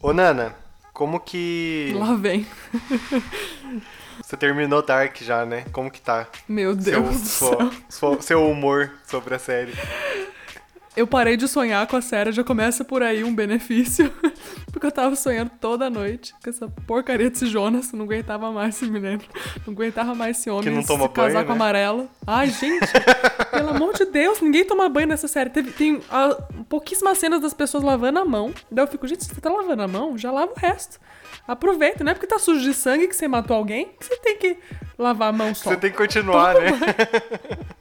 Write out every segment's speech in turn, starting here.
Ô, Nana, como que. Lá vem. Você terminou Dark já, né? Como que tá? Meu Deus seu, do sua- céu. seu humor sobre a série. Eu parei de sonhar com a série, já começa por aí um benefício. Porque eu tava sonhando toda noite com essa porcaria desse Jonas. Não aguentava mais esse menino. Não aguentava mais esse homem Que não toma banho, casaco né? amarelo. Ai, gente, pelo amor de Deus, ninguém toma banho nessa série. Teve, tem ah, pouquíssimas cenas das pessoas lavando a mão. Daí eu fico, gente, se você tá lavando a mão, já lava o resto. Aproveita, não é porque tá sujo de sangue que você matou alguém que você tem que lavar a mão só. Você tem que continuar, né?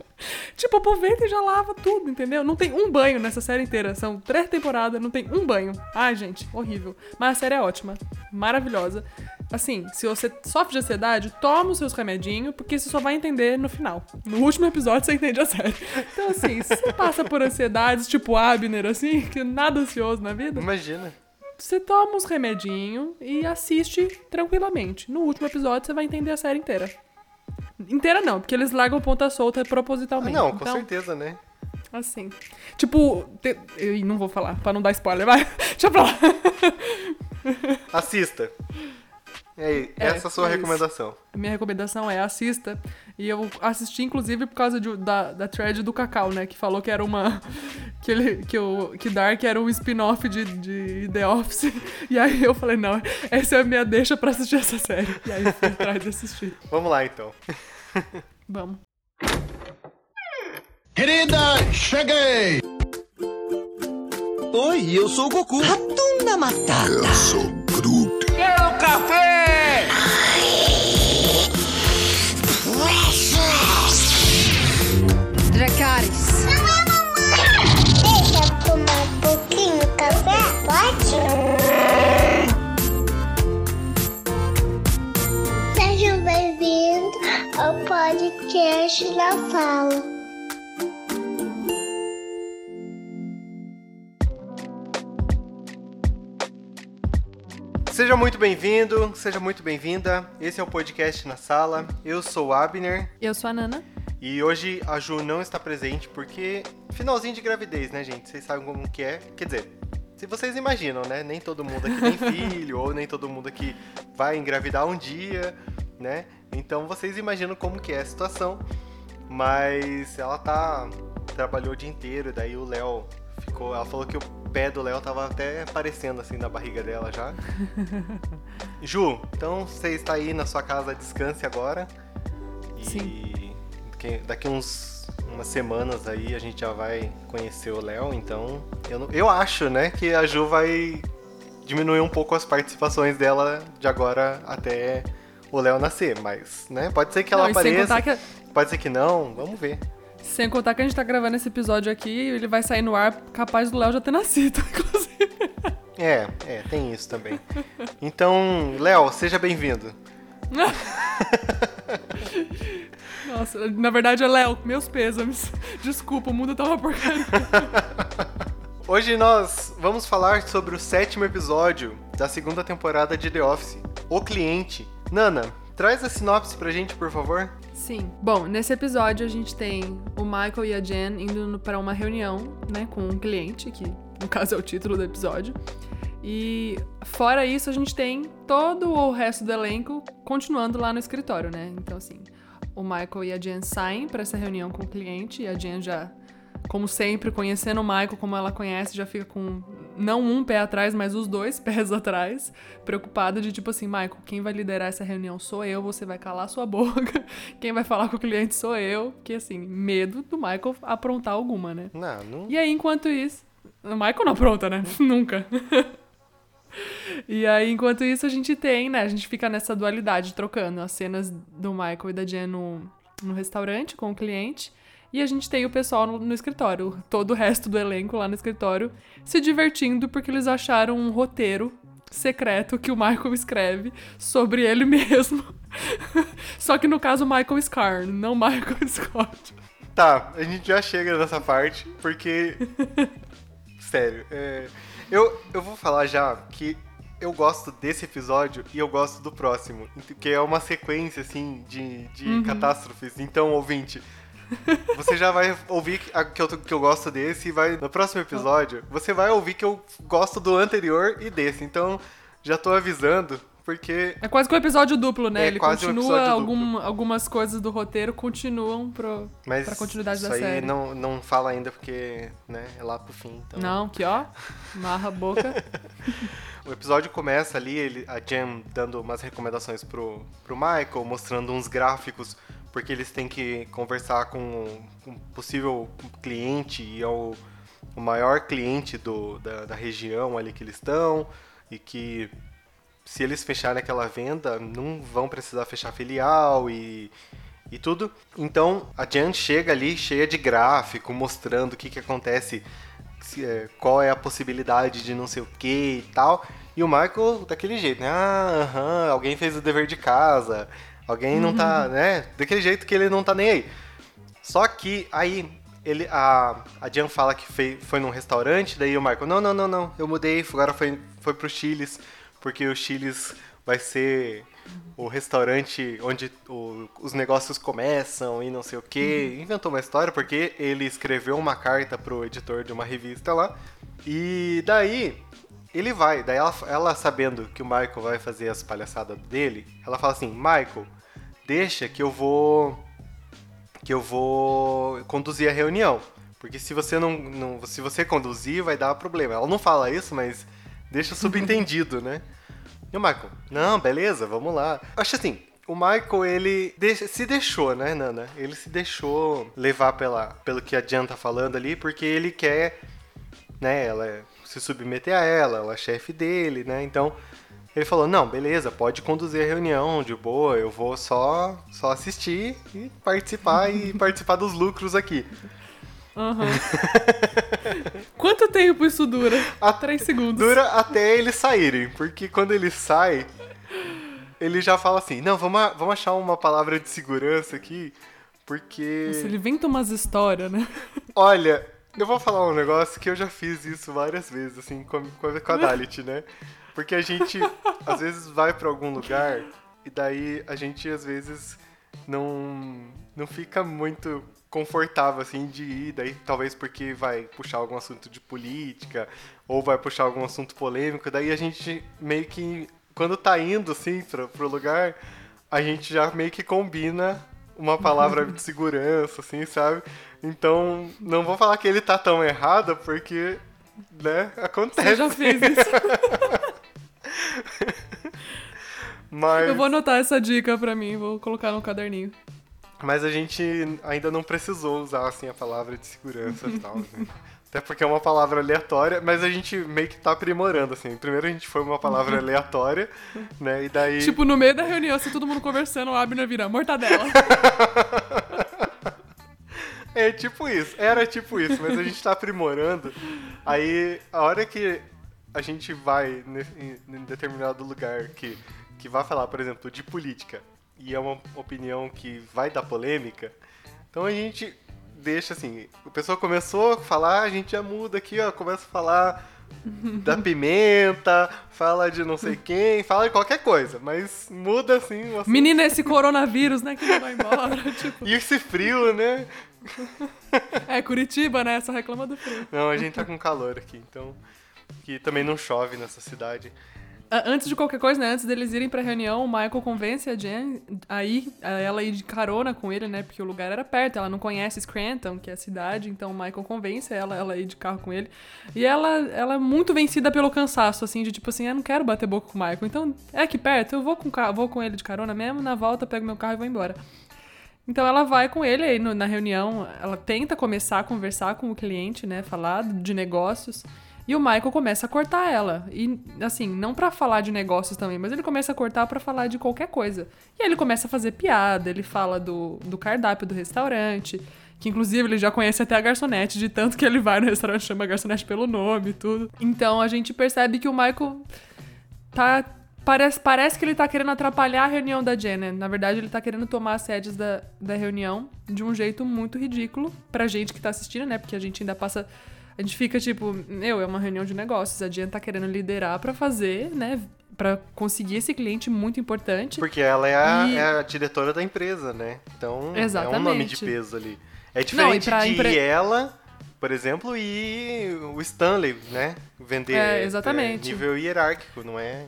Tipo, aproveita e já lava tudo, entendeu? Não tem um banho nessa série inteira. São três temporadas, não tem um banho. Ai, gente, horrível. Mas a série é ótima. Maravilhosa. Assim, se você sofre de ansiedade, toma os seus remedinhos, porque você só vai entender no final. No último episódio você entende a série. Então, assim, se você passa por ansiedades, tipo Abner, assim, que nada ansioso na vida, Imagina. você toma os remedinhos e assiste tranquilamente. No último episódio você vai entender a série inteira. Inteira não, porque eles largam ponta solta Ah, propositalmente. não, com então, certeza, né? Assim. Tipo, te... eu não vou falar, pra não dar spoiler, vai. Deixa pra lá. Assista. E aí, É, essa é a sua é isso. recomendação. Minha recomendação é assista. E eu assisti, inclusive, por causa de- da, da thread do Cacau, né? Que falou que era uma. Que, ele, que, o, que Dark era um spin-off de, de The Office. E aí eu falei, não, essa é a minha deixa pra assistir essa série. E aí fui atrás de assistir. Vamos lá, então. Vamos. Querida, cheguei! Oi, eu sou o Goku. Ratunda Matata. Eu sou café! Dracarys. Deixa eu tomar um pouquinho de café? Pode? Sejam bem-vindos ao podcast da Fala. Seja muito bem-vindo, seja muito bem-vinda. Esse é o podcast na sala. Eu sou o Abner Eu sou a Nana. e hoje a Ju não está presente porque finalzinho de gravidez, né, gente? Vocês sabem como que é. Quer dizer, se vocês imaginam, né? Nem todo mundo aqui tem filho ou nem todo mundo aqui vai engravidar um dia, né? Então vocês imaginam como que é a situação. Mas ela tá trabalhou o dia inteiro, daí o Léo ficou, ela falou que o pé do Léo tava até aparecendo assim na barriga dela já. Ju, então você está aí na sua casa, descanse agora. E Sim. daqui uns umas semanas aí a gente já vai conhecer o Léo, então eu, não- eu acho, né, que a Ju vai diminuir um pouco as participações dela de agora até o Léo nascer, mas, né, pode ser que ela Não, apareça, que, pode ser que não, vamos ver. Sem contar que a gente tá gravando esse episódio aqui, ele vai sair no ar capaz do Léo já ter nascido, inclusive. É, é, tem isso também. Então, Léo, seja bem-vindo. Nossa, na verdade é Léo, meus pêsames. Desculpa, o mundo tá uma porcaria. Hoje nós vamos falar sobre o sétimo episódio da segunda temporada de The Office, O Cliente. Nana, traz a sinopse pra gente, por favor. Sim. Bom, nesse episódio a gente tem o Michael e a Jen indo pra uma reunião, né, com um cliente, que no caso é o título do episódio. E fora isso, a gente tem todo o resto do elenco continuando lá no escritório, né? Então, assim, o Michael e a Jen saem pra essa reunião com o cliente e a Jen já, como sempre, conhecendo o Michael como ela conhece, já fica com não um pé atrás, mas os dois pés atrás, preocupada de tipo assim, Michael, quem vai liderar essa reunião sou eu, você vai calar sua boca, quem vai falar com o cliente sou eu, que assim, medo do Michael aprontar alguma, né? Não, não. E aí, enquanto isso. O Michael não apronta, né? Nunca. e aí, enquanto isso, a gente tem, né? A gente fica nessa dualidade, trocando as cenas do Michael e da Jen no, no restaurante com o cliente. E a gente tem o pessoal no, no escritório, todo o resto do elenco lá no escritório, se divertindo porque eles acharam um roteiro secreto que o Michael escreve sobre ele mesmo. Só que no caso, Michael Scar, não Michael Scott. Tá, a gente já chega nessa parte, porque. Sério, é, eu, eu vou falar já que eu gosto desse episódio e eu gosto do próximo, que é uma sequência, assim, de, de catástrofes. Então, ouvinte, você já vai ouvir que, eu, que eu gosto desse e vai. No próximo episódio, você vai ouvir que eu gosto do anterior e desse. Então, já tô avisando, porque. É quase que um episódio duplo, né? É Ele quase um continua episódio algum- algumas coisas do roteiro continuam pro, Mas pra continuidade isso da aí série. não, não fala ainda porque, né, é lá pro fim. Então. Não, que ó, marra a boca. O episódio começa ali, ele, a Jen dando umas recomendações pro, pro Michael, mostrando uns gráficos, porque eles têm que conversar com um possível cliente e é o, o maior cliente do, da, da região ali que eles estão, e que se eles fecharem aquela venda, não vão precisar fechar filial e, e tudo. Então a Jen chega ali cheia de gráfico, mostrando o que, que acontece, se, é, qual é a possibilidade de não sei o que e tal. E o Michael daquele jeito, né? Ah, aham, alguém fez o dever de casa, alguém não tá, né? Daquele jeito que ele não tá nem aí. Só que aí ele, a, a Jan fala que fei- foi num restaurante, daí o Michael, não, não, não, não, eu mudei, agora foi, foi pro Chiles, porque o Chiles vai ser o restaurante onde o- os negócios começam e não sei o que. Inventou uma história porque ele escreveu uma carta pro editor de uma revista lá. E daí ele vai, daí ela, ela sabendo que o Michael vai fazer as palhaçadas dele, ela fala assim, Michael, deixa que eu vou que eu vou conduzir a reunião. Porque se você não, não- se você conduzir, vai dar problema. Ela não fala isso, mas deixa subentendido, né? E o Michael, não, beleza, vamos lá. Acho assim, o Michael, ele se deixou, né, Nana? Ele se deixou levar pela, pelo que a Jan tá falando ali, porque ele quer, né, ela se submeter a ela, ela é chefe dele, né? Então, ele falou, não, beleza, pode conduzir a reunião de boa, eu vou só, só assistir e participar e participar dos lucros aqui. Aham. Quanto tempo isso dura? A- Três segundos. Dura até eles saírem, porque quando ele sai, ele já fala assim, não, vamos, vamos achar uma palavra de segurança aqui, porque... Nossa, ele inventa umas histórias, né? Olha, eu vou falar um negócio que eu já fiz isso várias vezes, assim, com, com a Dalit, né? Porque a gente, às vezes, vai pra algum lugar e daí a gente, às vezes, não, não fica muito confortável, assim, de ir. Daí, talvez porque vai puxar algum assunto de política ou vai puxar algum assunto polêmico. Daí a gente meio que, quando tá indo, assim, pro, pro lugar, a gente já meio que combina uma palavra de segurança, assim, sabe? Então, não vou falar que ele tá tão errado, porque, né, acontece. Eu já fiz isso. Mas, Eu vou anotar essa dica pra mim, vou colocar no caderninho. mas a gente ainda não precisou usar, assim, a palavra de segurança e tal, né? Até porque é uma palavra aleatória, mas a gente meio que tá aprimorando, assim. Primeiro a gente foi uma palavra aleatória, né, e daí... Tipo, no meio da reunião, assim, todo mundo conversando, o Abner vira mortadela. É tipo isso, era tipo isso, mas a gente tá aprimorando. Aí, a hora que a gente vai em, em determinado lugar que, que vai falar, por exemplo, de política, e é uma opinião que vai dar polêmica, então a gente deixa assim, a pessoa começou a falar, a gente já muda aqui, ó, começa a falar da pimenta, fala de não sei quem, fala de qualquer coisa, mas muda assim. o assunto. Menina, esse coronavírus, né, que não vai embora. Tipo, E esse frio, né? é Curitiba, né? Só reclama do frio. Não, a gente tá com calor aqui, então. Que também não chove nessa cidade. Ah, Antes de qualquer coisa, né? Antes deles irem pra reunião, o Michael convence a Jen a ir, a ela ir de carona com ele, né? Porque o lugar era perto, ela não conhece Scranton, que é a cidade, então o Michael convence ela, ela a ir de carro com ele. E ela, ela é muito vencida pelo cansaço, assim, de tipo assim, eu não quero bater boca com o Michael, então é aqui perto, eu vou com, vou com ele de carona mesmo, na volta pego meu carro e vou embora. Então ela vai com ele aí no- na reunião, ela tenta começar a conversar com o cliente, né, falar de negócios, e o Michael começa a cortar ela. E assim, não pra falar de negócios também, mas ele começa a cortar pra falar de qualquer coisa. E aí ele começa a fazer piada, ele fala do, do cardápio do restaurante, que inclusive ele já conhece até a garçonete, de tanto que ele vai no restaurante chama a garçonete pelo nome e tudo. Então a gente percebe que o Michael tá. Parece, parece que ele tá querendo atrapalhar a reunião da Jenna. Na verdade, ele tá querendo tomar as rédeas da, da reunião de um jeito muito ridículo pra gente que tá assistindo, né? Porque a gente ainda passa. A gente fica tipo, meu, é uma reunião de negócios. A Jen tá querendo liderar pra fazer, né? Pra conseguir esse cliente muito importante. Porque ela é a, E- é a diretora da empresa, né? Então é um nome de Exatamente. peso ali. É diferente pra de empre- ela, por exemplo, e o Stanley, né? Vender É, exatamente. é, nível hierárquico, não é?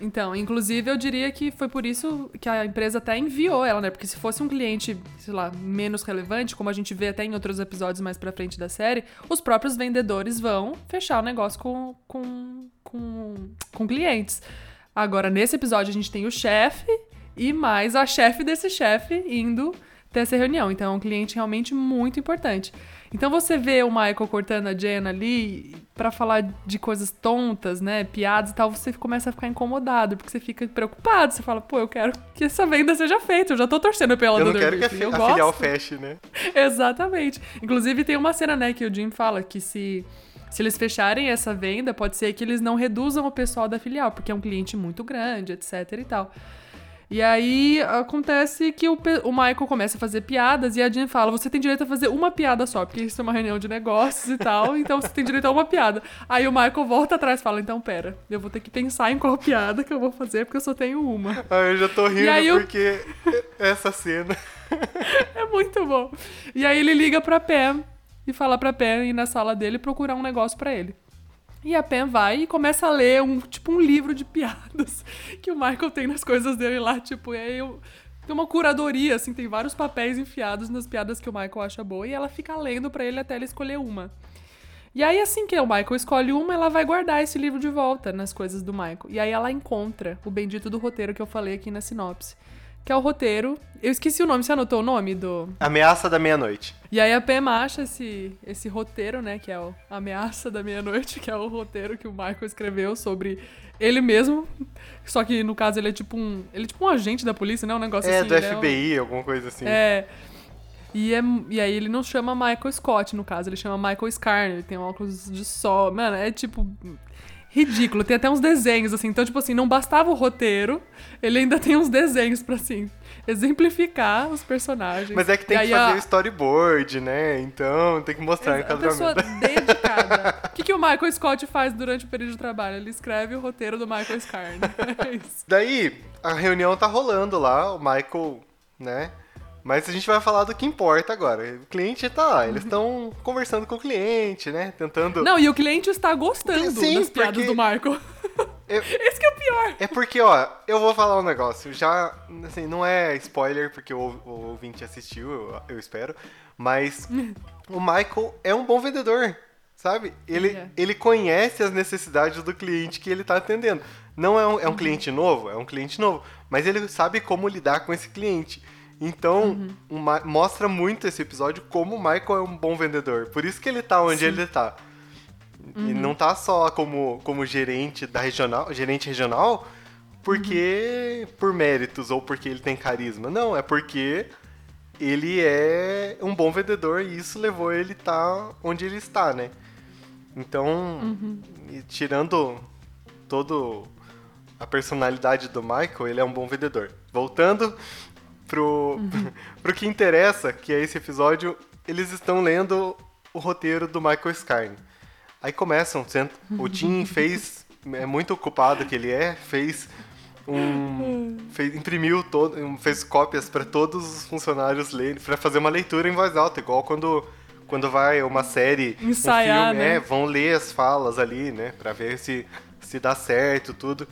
Então, inclusive, eu diria que foi por isso que a empresa até enviou ela, né? Porque se fosse um cliente, sei lá, menos relevante, como a gente vê até em outros episódios mais pra frente da série, os próprios vendedores vão fechar o negócio com, com, com, com clientes. Agora, nesse episódio, a gente tem o chefe e mais a chefe desse chefe indo ter essa reunião. Então, é um cliente realmente muito importante. Então, você vê o Michael cortando a Jen ali pra falar de coisas tontas, né? Piadas e tal, você começa a ficar incomodado, porque você fica preocupado. Você fala, pô, eu quero que essa venda seja feita. Eu já tô torcendo pela Eu não quero que a, fi- a filial feche, né? Exatamente. Inclusive, tem uma cena, né, que o Jim fala que se, se eles fecharem essa venda, pode ser que eles não reduzam o pessoal da filial, porque é um cliente muito grande, etc e tal. E aí acontece que o, o Michael começa a fazer piadas e a Jean fala: você tem direito a fazer uma piada só, porque isso é uma reunião de negócios e tal, então você tem direito a uma piada. Aí o Michael volta atrás e fala: então pera, eu vou ter que pensar em qual piada que eu vou fazer, porque eu só tenho uma. Ah, eu já tô rindo aí o- porque essa cena. É muito bom. E aí ele liga pra Pam e fala pra Pam ir na sala dele procurar um negócio pra ele. E a Pam vai e começa a ler um tipo um livro de piadas que o Michael tem nas coisas dele lá, tipo, e aí eu, tem uma curadoria, assim, tem vários papéis enfiados nas piadas que o Michael acha boa e ela fica lendo pra ele até ele escolher uma. E aí, assim que o Michael escolhe uma, ela vai guardar esse livro de volta nas coisas do Michael. E aí ela encontra o bendito do roteiro que eu falei aqui na sinopse. Que é o roteiro. Eu esqueci o nome, você anotou o nome do. Ameaça da meia-noite. E aí a Pam acha esse, esse roteiro, né? Que é o Ameaça da Meia-Noite, que é o roteiro que o Michael escreveu sobre ele mesmo. Só que no caso ele é tipo um. Ele é tipo um agente da polícia, né? Um negócio É, assim. do ele um- FBI, alguma coisa assim. é. E, é. e aí ele não chama Michael Scott, no caso, ele chama Michael Scarner, ele tem um óculos de sol. Mano, é tipo. Ridículo, tem até uns desenhos, assim. Então, tipo assim, não bastava o roteiro, ele ainda tem uns desenhos pra, assim, exemplificar os personagens. Mas é que tem E que fazer a- o storyboard, né? Então tem que mostrar em a pessoa dedicada. O que, que o Michael Scott faz durante o período de trabalho? Ele escreve o roteiro do Michael Scarner. É isso. Daí, a reunião tá rolando lá, o Michael, né? Mas a gente vai falar do que importa agora. O cliente tá lá, eles estão conversando com o cliente, né? Tentando. Não, e o cliente está gostando Sim, das piadas porque- do Michael. Eu- Esse que é o pior. É porque, ó, eu vou falar um negócio. Já, assim, não é spoiler, porque o, o ouvinte assistiu, eu, eu espero. Mas o Michael é um bom vendedor, sabe? Ele, É. ele conhece as necessidades do cliente que ele tá atendendo. Não é um, é um cliente novo? É um cliente novo. Mas ele sabe como lidar com esse cliente. Então, o Ma- mostra muito esse episódio como o Michael é um bom vendedor. Por isso que ele tá onde ele tá. E não tá só como, como gerente da regional, gerente regional, porque por méritos ou porque ele tem carisma. Não, é porque ele é um bom vendedor e isso levou ele tá onde ele está, né? Então, e tirando todo a personalidade do Michael, ele é um bom vendedor. Voltando pro, pro que interessa, que é esse episódio, eles estão lendo o roteiro do Michael Scarne. Aí começam, o Tim fez, é muito ocupado que ele é, fez um, fez, imprimiu todo, fez cópias para todos os funcionários lerem, para fazer uma leitura em voz alta, igual quando quando vai uma série, Ensaiar, um filme, né? é, vão ler as falas ali, né, para ver se se dá certo tudo.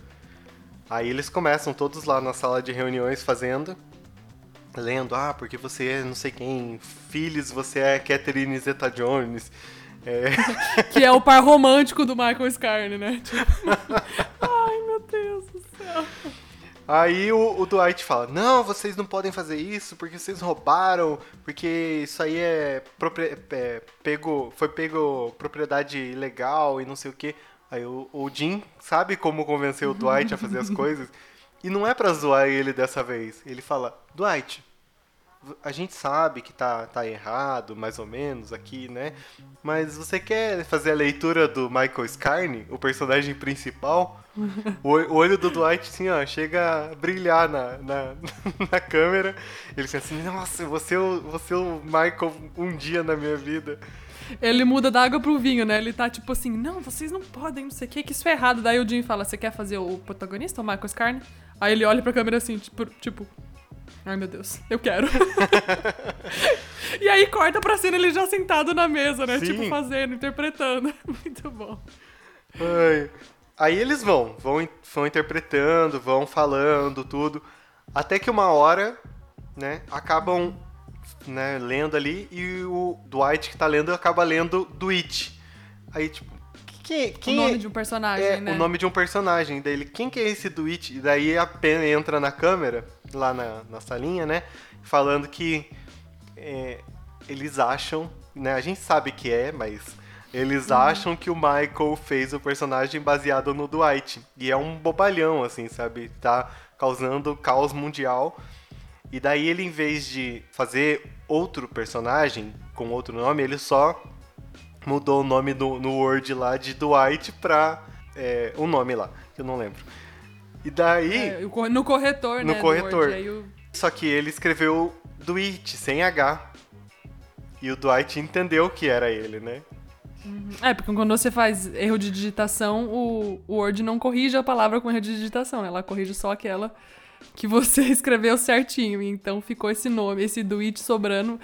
Aí eles começam todos lá na sala de reuniões fazendo lendo, ah, porque você é não sei quem, Phyllis, você é Catherine Zeta-Jones. É, Que é o par romântico do Michael Scarne, né? Tipo... Ai, meu Deus do céu. Aí o, o Dwight fala: Não, vocês não podem fazer isso porque vocês roubaram, porque isso aí é, é, pego, foi pego propriedade ilegal e não sei o que. Aí o, o Jim sabe como convencer o Dwight a fazer as coisas. E não é pra zoar ele dessa vez. Ele fala: Dwight, a gente sabe que tá, tá errado, mais ou menos, aqui, né? Mas você quer fazer a leitura do Michael Scarne, o personagem principal? O ol- o olho do Dwight, assim, ó, chega a brilhar na, na, na câmera. Ele fica assim, nossa, você você o Michael um dia na minha vida. Ele muda da água pro vinho, né? Ele tá tipo assim, não, vocês não podem, não sei o que, que isso é errado. Daí o Jim fala, você quer fazer o protagonista, o Michael Scarne? Aí ele olha pra câmera assim, tipo, tipo ai meu Deus, eu quero. E aí corta pra cena ele já sentado na mesa, né? Sim. Tipo, fazendo, interpretando. Muito bom. Ai. Aí eles vão, vão, vão interpretando, vão falando, tudo. Até que uma hora, né, acabam né, lendo ali e o Dwight que tá lendo acaba lendo do It. Aí, tipo, o nome é, de um personagem, é né? o nome de um personagem. Daí ele, quem que é esse do It? E daí a Pen entra na câmera, lá na, na salinha, né, falando que é, eles acham, né, a gente sabe que é, mas eles Uhum. acham que o Michael fez o personagem baseado no Dwight. E é um bobalhão, assim, sabe? Tá causando caos mundial. E daí ele, em vez de fazer outro personagem com outro nome, ele só mudou o nome no, no Word lá de Dwight pra é, um nome lá, que eu não lembro. E daí. É, no corretor, No né? do corretor. Word. O- Só que ele escreveu Dwight, sem H. E o Dwight entendeu que era ele, né? É, porque quando você faz erro de digitação, o, o Word não corrige a palavra com erro de digitação, né? Ela corrige só aquela que você escreveu certinho. Então ficou esse nome, esse do it sobrando.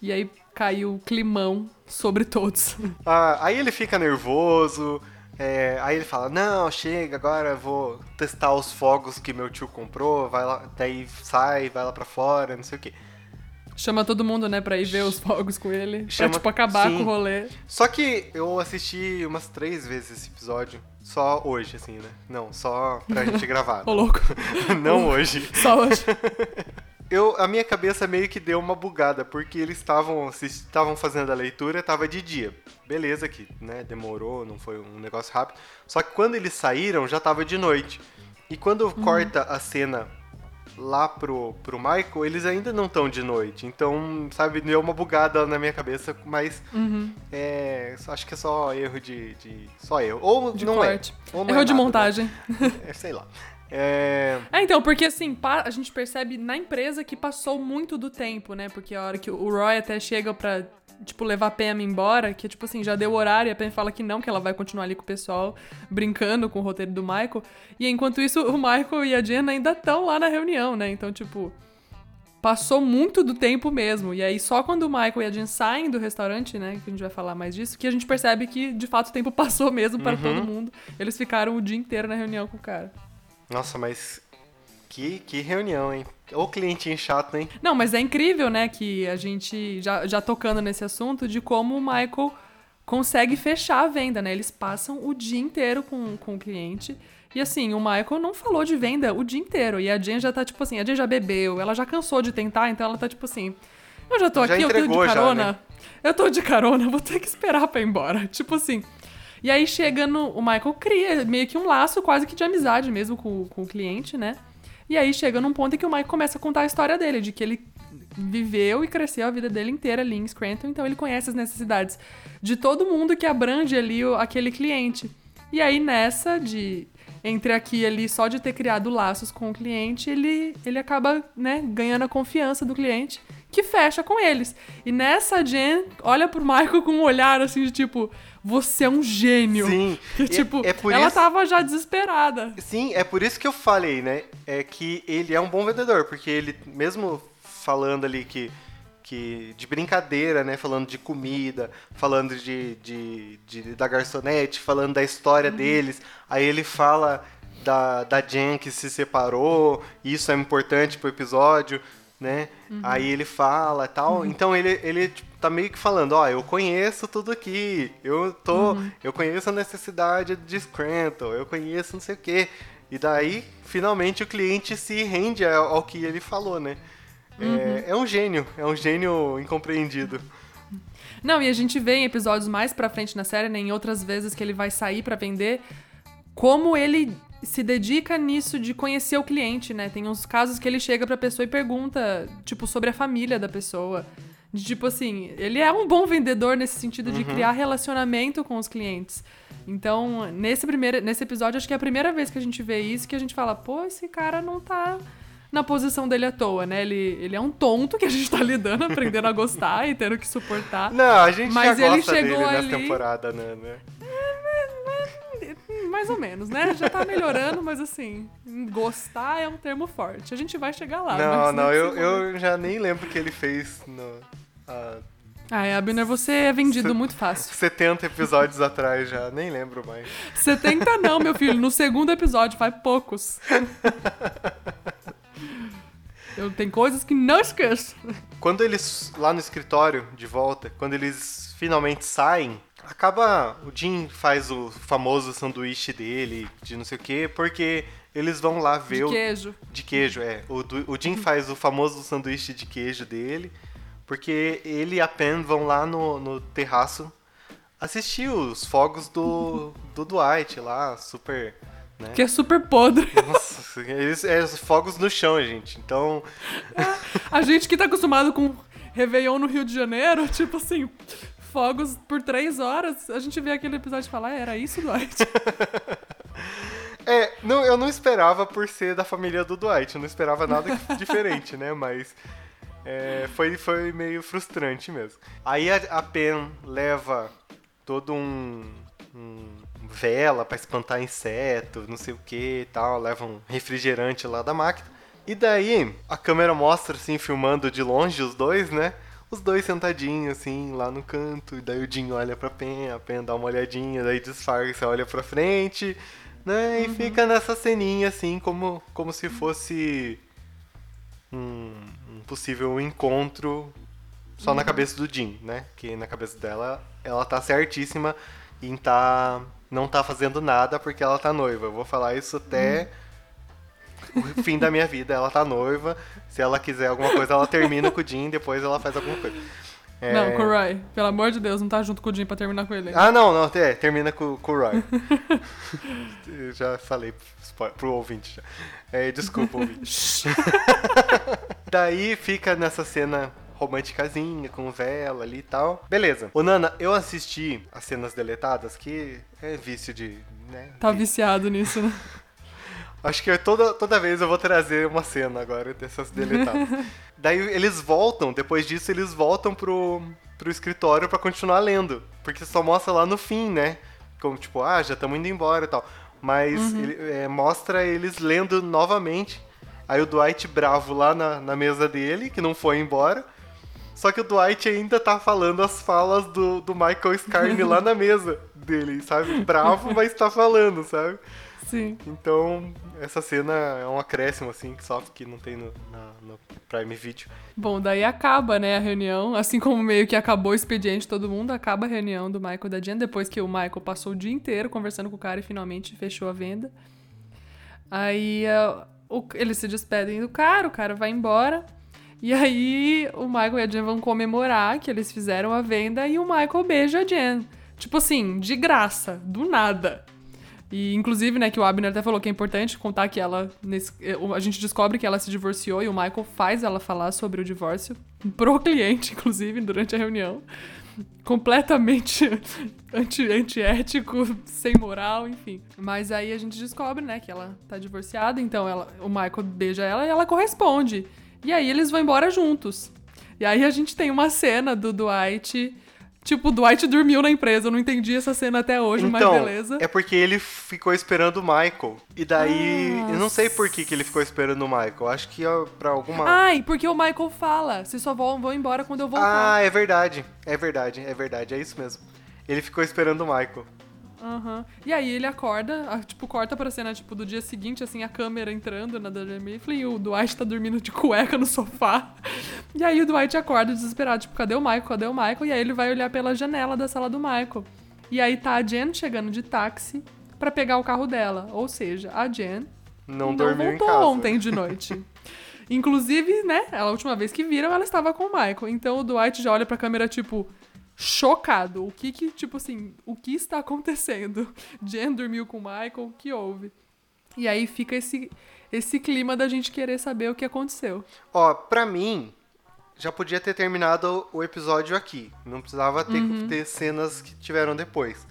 E aí caiu o climão sobre todos. Ah, aí ele fica nervoso. é, aí ele fala: Não, chega, agora eu vou testar os fogos que meu tio comprou. Vai lá, daí sai, vai lá pra fora, não sei o quê. Chama todo mundo, né, pra ir ver os fogos com ele. Chama- pra, tipo, acabar sim. com o rolê. Só que eu assisti umas três vezes esse episódio. Só hoje, assim, né? Não, só pra gente gravar. Ô, louco. não hoje. Só hoje. Eu, a minha cabeça meio que deu uma bugada, porque eles estavam estavam fazendo a leitura, tava de dia. Beleza que, né, demorou, não foi um negócio rápido. Só que quando eles saíram, já tava de noite. E quando corta a cena lá pro, pro Michael, eles ainda não estão de noite. Então, sabe, deu uma bugada na minha cabeça, mas Uhum. é, acho que é só erro de, de- só erro. Ou De não corte. é. Ou não Erro é de nada, né? montagem. É, sei lá. É, É, então, porque assim, a gente percebe na empresa que passou muito do tempo, né? Porque a hora que o Roy até chega pra, tipo, levar a Pam embora, que, tipo assim, já deu horário e a Pam fala que não, que ela vai continuar ali com o pessoal, brincando com o roteiro do Michael. E enquanto isso, o Michael e a Jen ainda estão lá na reunião, né? Então, tipo, passou muito do tempo mesmo. E aí, só quando o Michael e a Jen saem do restaurante, né? Que a gente vai falar mais disso, que a gente percebe que, de fato, o tempo passou mesmo para todo mundo. Eles ficaram o dia inteiro na reunião com o cara. Nossa, mas que, que reunião, hein? Ô clientinho chato, hein? Não, mas é incrível, né, que a gente, já, já tocando nesse assunto, de como o Michael consegue fechar a venda, né? Eles passam o dia inteiro com, com o cliente. E assim, o Michael não falou de venda o dia inteiro. E a Jen já tá, tipo assim, a Jen já bebeu, ela já cansou de tentar, então ela tá, tipo assim, eu já tô Já aqui, eu tô de entregou já, carona. né? Eu tô de carona, vou ter que esperar pra ir embora. Tipo assim. E aí chega no. O Michael cria meio que um laço quase que de amizade mesmo com, com o cliente, né? E aí chega num ponto em que o Michael começa a contar a história dele, de que ele viveu e cresceu a vida dele inteira ali em Scranton, então ele conhece as necessidades de todo mundo que abrange ali o- aquele cliente. E aí nessa de entre aqui e ali só de ter criado laços com o cliente, ele ele acaba, né, ganhando a confiança do cliente, que fecha com eles. E nessa Jen olha pro Michael com um olhar assim de tipo, você é um gênio. Sim. Que, E tipo, é por ela isso- tava já desesperada. Sim, é por isso que eu falei, né? É que ele é um bom vendedor, porque ele, mesmo falando ali que, que de brincadeira, né? Falando de comida, falando de, de, de- da garçonete, falando da história deles, aí ele fala da, da Jen que se separou, isso é importante pro episódio, né? Aí ele fala e tal. Então ele, ele tipo, tá meio que falando, ó, eu conheço tudo aqui, eu tô. Eu conheço a necessidade de Scranton, eu conheço não sei o quê. E daí, finalmente, o cliente se rende ao, ao que ele falou, né? É, é um gênio, é um gênio incompreendido. Não, e a gente vê em episódios mais pra frente na série, né, em outras vezes que ele vai sair pra vender, como ele se dedica nisso de conhecer o cliente, né? Tem uns casos que ele chega pra pessoa e pergunta, tipo, sobre a família da pessoa. De, tipo assim, ele é um bom vendedor nesse sentido de criar relacionamento com os clientes. Então, nesse primeiro nesse episódio, acho que é a primeira vez que a gente vê isso, que a gente fala, pô, esse cara não tá na posição dele à toa, né? Ele, ele é um tonto que a gente tá lidando, aprendendo a gostar e tendo que suportar. Não, a gente Mas já ele gosta chegou dele nessa ali- temporada, né? Mais ou menos, né? Já tá melhorando, mas assim, gostar é um termo forte. A gente vai chegar lá. não, não, eu, momento- eu já nem lembro o que ele fez no... há Ai, Abner, você é vendido muito fácil. 70 episódios atrás já, nem lembro mais. 70 não, meu filho. No segundo episódio, faz poucos. Eu tenho coisas que não esqueço. Quando eles, lá no escritório, de volta, quando eles finalmente saem, acaba. O Jim faz o famoso sanduíche dele, de não sei o quê, porque eles vão lá ver De o. queijo. De queijo, é. O, o Jim faz o famoso sanduíche de queijo dele, porque ele e a Pen vão lá no, no terraço assistir os fogos do, do Dwight lá, super. Né? Que é super podre. Nossa, eles, é os fogos no chão, gente. Então, A gente que tá acostumado com Réveillon no Rio de Janeiro, tipo assim, fogos por três horas, a gente vê aquele episódio e fala, ah, era isso, Dwight? É, não, eu não esperava por ser da família do Dwight, eu não esperava nada diferente, né? Mas é, foi, foi meio frustrante mesmo. Aí a, a Pen leva todo um, um vela pra espantar inseto, não sei o que e tal, leva um refrigerante lá da máquina. E daí a câmera mostra assim, filmando de longe os dois, né? Os dois sentadinhos, assim, lá no canto. E daí o Jim olha pra Pen, a Pen dá uma olhadinha, daí disfarça, olha pra frente, né? E fica nessa ceninha, assim, como, como se fosse um, um possível encontro só na cabeça do Jim, né? Que na cabeça dela, ela tá certíssima em tá... Não tá fazendo nada porque ela tá noiva. Eu vou falar isso até o fim da minha vida. Ela tá noiva. Se ela quiser alguma coisa, ela termina com o Jim, depois ela faz alguma coisa. É, Não, com o Roy, pelo amor de Deus, não tá junto com o Jim pra terminar com ele. Ah, não, não, é, termina com, com o Roy. Já falei pro, pro ouvinte já. É, desculpa, ouvinte. Daí fica nessa cena românticazinha, com vela ali e tal. Beleza. Ô, Nana, eu assisti as cenas deletadas, que é vício de. Né? Tá viciado nisso, né? Acho que toda, toda vez eu vou trazer uma cena agora dessas deletadas. Daí eles voltam, depois disso eles voltam pro, pro escritório pra continuar lendo. Porque só mostra lá no fim, né? Como tipo, ah, já estamos indo embora e tal. Mas ele, é, mostra eles lendo novamente. Aí o Dwight bravo lá na, na mesa dele, que não foi embora. Só que o Dwight ainda tá falando as falas do, do Michael Scarne lá na mesa dele, sabe? Bravo, mas tá falando, sabe? Sim. Então, essa cena é um acréscimo, assim, que só que não tem no, na- no Prime Video. Bom, daí acaba, né, a reunião. Assim como meio que acabou o expediente de todo mundo, acaba a reunião do Michael e da Jen, depois que o Michael passou o dia inteiro conversando com o cara e finalmente fechou a venda. Aí ah, o- eles se despedem do cara, o cara vai embora. E aí o Michael e a Jen vão comemorar que eles fizeram a venda e o Michael beija a Jen. Tipo assim, de graça, do nada. E, inclusive, né, que o Abner até falou que é importante contar que ela. nesse- eh, a gente descobre que ela se divorciou e o Michael faz ela falar sobre o divórcio pro cliente, inclusive, durante a reunião. Completamente anti, antiético, sem moral, enfim. Mas aí a gente descobre, né, que ela tá divorciada, então ela, o Michael beija ela e ela corresponde. E aí eles vão embora juntos. E aí a gente tem uma cena do Dwight. Tipo, o Dwight dormiu na empresa. Eu não entendi essa cena até hoje, então, mas beleza. é porque ele ficou esperando o Michael. E daí, Ah, eu não sei por que, que ele ficou esperando o Michael. Acho que ó, pra alguma... Ai, porque o Michael fala: vocês só vão, vão embora quando eu voltar. Ah, é verdade. É verdade, é verdade, é isso mesmo. Ele ficou esperando o Michael. Aham. E aí ele acorda, ah, tipo, corta pra cena, tipo, do dia seguinte, assim, a câmera entrando na Dunder Mifflin e o Dwight tá dormindo de cueca no sofá. E aí o Dwight acorda desesperado, tipo, cadê o Michael? Cadê o Michael? E aí ele vai olhar pela janela da sala do Michael. E aí tá a Jen chegando de táxi pra pegar o carro dela. Ou seja, a Jen Não, dormiu em voltou casa. ontem de noite. Inclusive, né, a última vez que viram, ela estava com o Michael. Então o Dwight já olha pra câmera, tipo, chocado. O que que, tipo assim, o que está acontecendo? Jen dormiu com o Michael, o que houve? E aí fica esse, esse clima da gente querer saber o que aconteceu. Ó, pra mim, já podia ter terminado o episódio aqui. Não precisava ter, Uhum. ter cenas que tiveram depois.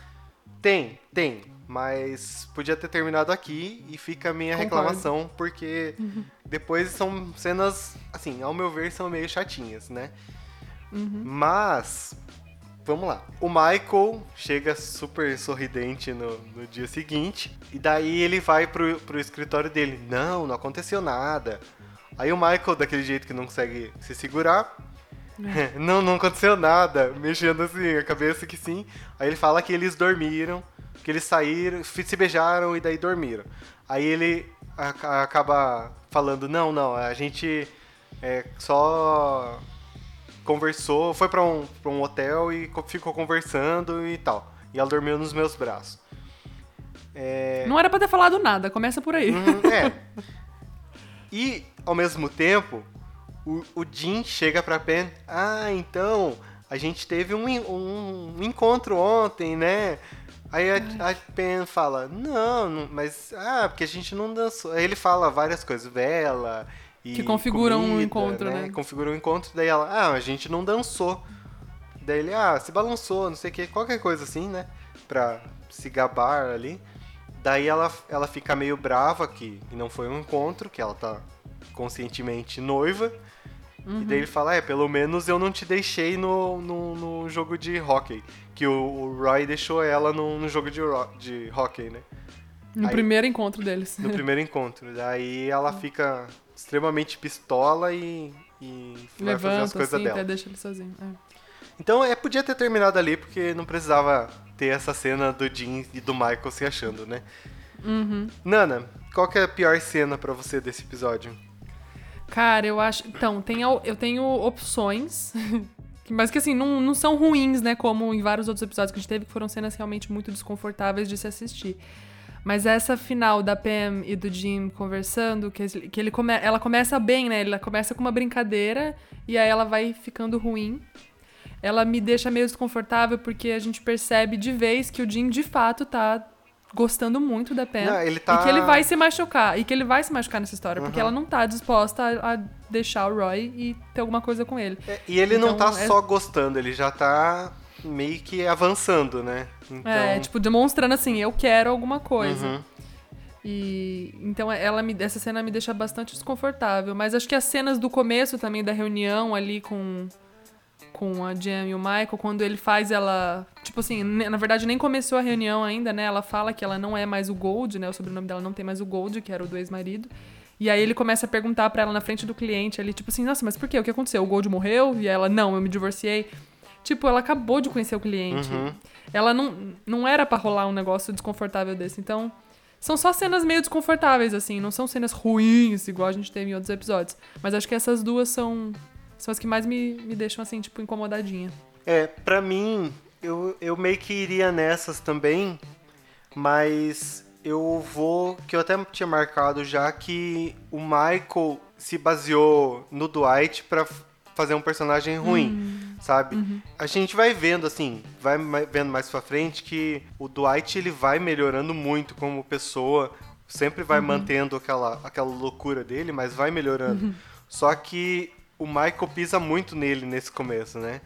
Tem, tem. Mas podia ter terminado aqui e fica a minha Concordo. reclamação, porque depois são cenas, assim, ao meu ver, são meio chatinhas, né? Mas, vamos lá. O Michael chega super sorridente no, no dia seguinte, e daí ele vai pro, pro escritório dele. Não, não aconteceu nada. Aí o Michael, daquele jeito que não consegue se segurar, não, não aconteceu nada. Mexendo assim, a cabeça que sim. Aí ele fala que eles dormiram, que eles saíram, se beijaram e daí dormiram. Aí ele acaba falando, não, não, a gente é, só conversou, foi pra um, pra um hotel e co- ficou conversando e tal. E ela dormiu nos meus braços. É, Não era pra ter falado nada, começa por aí. Uhum, é. E, ao mesmo tempo, o, o Jim chega pra Pen. Ah, então, a gente teve um, um encontro ontem, né? Aí a, a Pen fala, não, não, mas, ah, porque a gente não dançou. Aí ele fala várias coisas, vela e Que configuram um comida, encontro, né? Configuram um encontro, daí ela, ah, a gente não dançou. Daí ele, ah, se balançou, não sei o que, qualquer coisa assim, né? Pra se gabar ali. Daí ela, ela fica meio brava que não foi um encontro, que ela tá conscientemente noiva. E daí ele fala, é, pelo menos eu não te deixei no, no, no jogo de hockey. Que o, o Roy deixou ela no, no jogo de, de hockey, né? No Aí- primeiro encontro deles. No primeiro encontro. Daí ela fica extremamente pistola e, e vai fazer as Levanta coisas assim, dela. até deixa ele sozinho. É. Então, é, podia ter terminado ali, porque não precisava ter essa cena do Jim e do Michael se achando, né? Uhum. Nana, qual que é a pior cena pra você desse episódio? Cara, eu acho. Então, tem, eu tenho opções. Mas que assim, não, não são ruins, né? Como em vários outros episódios que a gente teve, que foram cenas realmente muito desconfortáveis de se assistir. Mas essa final da Pam e do Jim conversando, que, ele- que ele come, ela começa bem, né? Ela começa com uma brincadeira e aí ela vai ficando ruim. Ela me deixa meio desconfortável porque a gente percebe de vez que o Jim de fato tá gostando muito da Pam. Não, ele tá- E que ele vai se machucar. E que ele vai se machucar nessa história. Porque Uhum. ela não tá disposta a, a deixar o Roy e ter alguma coisa com ele. É, e ele não Então, tá é- só gostando, ele já tá meio que avançando, né? Então, É, tipo, demonstrando assim, eu quero alguma coisa. uhum. E então ela me, essa cena me deixa bastante desconfortável. Mas acho que as cenas do começo também da reunião ali com com a Jam e o Michael, quando ele faz ela, tipo assim, na verdade nem começou a reunião ainda, né? Ela fala que ela não é mais o Gold, né? O sobrenome dela não tem mais o Gold, que era o do ex-marido. E aí ele começa a perguntar pra ela na frente do cliente ali, tipo assim, nossa, mas por quê? O que aconteceu? O Gold morreu? E ela, não, eu me divorciei. Tipo, ela acabou de conhecer o cliente. Uhum. Ela não, não era pra rolar um negócio desconfortável desse. Então, são só cenas meio desconfortáveis, assim. Não são cenas ruins, igual a gente teve em outros episódios. Mas acho que essas duas são, são as que mais me, me deixam, assim, tipo, incomodadinha. É, pra mim, eu, eu meio que iria nessas também, mas eu vou. Que eu até tinha marcado já que o Michael se baseou no Dwight pra fazer um personagem ruim, sabe? A gente vai vendo, assim, vai vendo mais pra frente que o Dwight ele vai melhorando muito como pessoa, sempre vai mantendo aquela, aquela loucura dele, mas vai melhorando. Só que o Michael pisa muito nele nesse começo, né?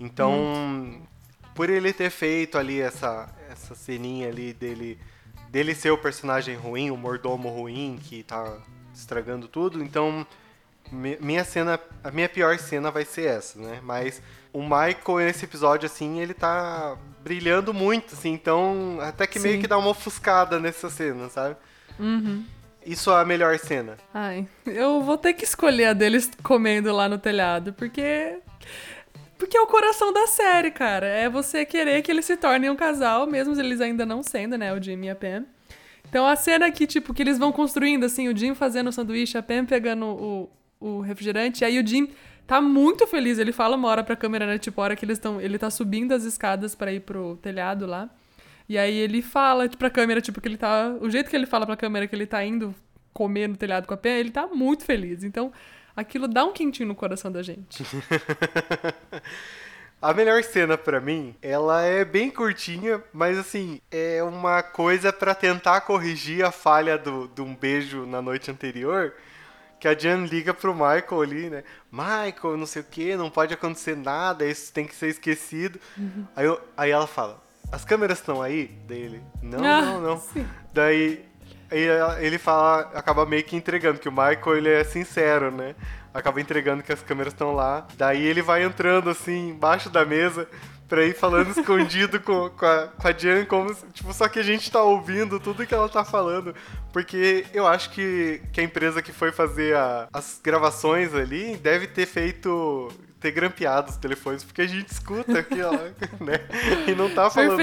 Então, por ele ter feito ali essa, essa ceninha ali dele, dele ser o personagem ruim, o mordomo ruim que tá estragando tudo, então minha cena, a minha pior cena vai ser essa, né? Mas o Michael nesse episódio assim, ele tá brilhando muito, assim, então até que meio Sim. que dá uma ofuscada nessa cena, sabe? Isso é a melhor cena. Ai, eu vou ter que escolher a deles comendo lá no telhado, porque. Porque é o coração da série, cara. É você querer que eles se tornem um casal, mesmo eles ainda não sendo, né? O Jim e a Pam. Então a cena que, tipo, que eles vão construindo, assim, o Jim fazendo o sanduíche, a Pam pegando o, o refrigerante, e aí o Jim tá muito feliz. Ele fala uma hora pra câmera, né? Tipo, a hora que eles estão. Ele tá subindo as escadas pra ir pro telhado lá. E aí ele fala pra câmera, tipo, que ele tá. O jeito que ele fala pra câmera que ele tá indo comer no telhado com a Pam, ele tá muito feliz. Então, aquilo dá um quentinho no coração da gente. A melhor cena pra mim, ela é bem curtinha, mas assim, é uma coisa pra tentar corrigir a falha do, de um beijo na noite anterior. Que a Jan liga pro Michael ali, né? Michael, não sei o que, não pode acontecer nada, isso tem que ser esquecido. Aí, eu- aí ela fala: As câmeras estão aí? Daí ele: Não, Ah, não, não. sim. Daí aí ele fala, acaba meio que entregando, que o Michael ele é sincero, né? Acaba entregando que as câmeras estão lá. Daí ele vai entrando assim, embaixo da mesa, pra ir falando escondido com, com, a, com a Jan, como tipo, só que a gente tá ouvindo tudo que ela tá falando. Porque eu acho que, que a empresa que foi fazer a- as gravações ali deve ter feito. ter grampeado os telefones, porque a gente escuta aqui, ó, né? E não tá falando no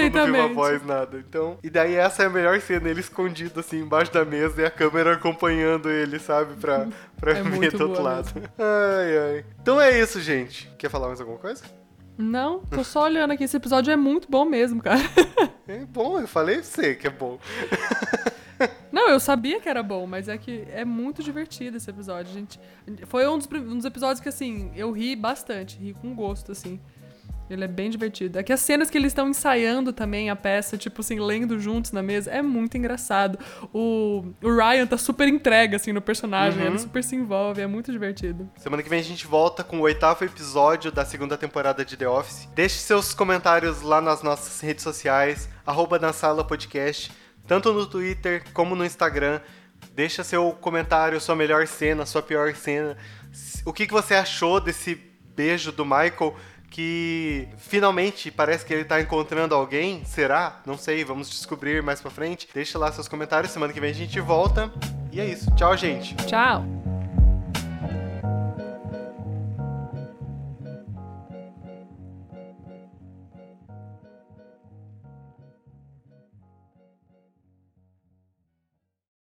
Viva. Voz nada. Então, e daí essa é a melhor cena, ele escondido assim embaixo da mesa e a câmera acompanhando ele, sabe? Pra, pra É ver do outro lado. Ai, ai. Então é isso, gente. Quer falar mais alguma coisa? Não, tô só olhando aqui. Esse episódio é muito bom mesmo, cara. É bom, eu falei pra você que é bom. Não, eu sabia que era bom, mas é que é muito divertido esse episódio, gente. Foi um dos, um dos episódios que, assim, eu ri bastante, ri com gosto, assim. Ele é bem divertido. É que as cenas que eles estão ensaiando também a peça, tipo assim, lendo juntos na mesa, é muito engraçado. O, o Ryan tá super entregue, assim, no personagem, ele super se envolve, é muito divertido. Semana que vem a gente volta com o oitavo episódio da segunda temporada de The Office. Deixe seus comentários lá nas nossas redes sociais, arroba na sala podcast, tanto no Twitter como no Instagram. Deixa seu comentário, sua melhor cena, sua pior cena. O que, que você achou desse beijo do Michael? Que finalmente parece que ele tá encontrando alguém? Será? Não sei, vamos descobrir mais pra frente. Deixa lá seus comentários. Semana que vem a gente volta. E é isso. Tchau, gente. Tchau!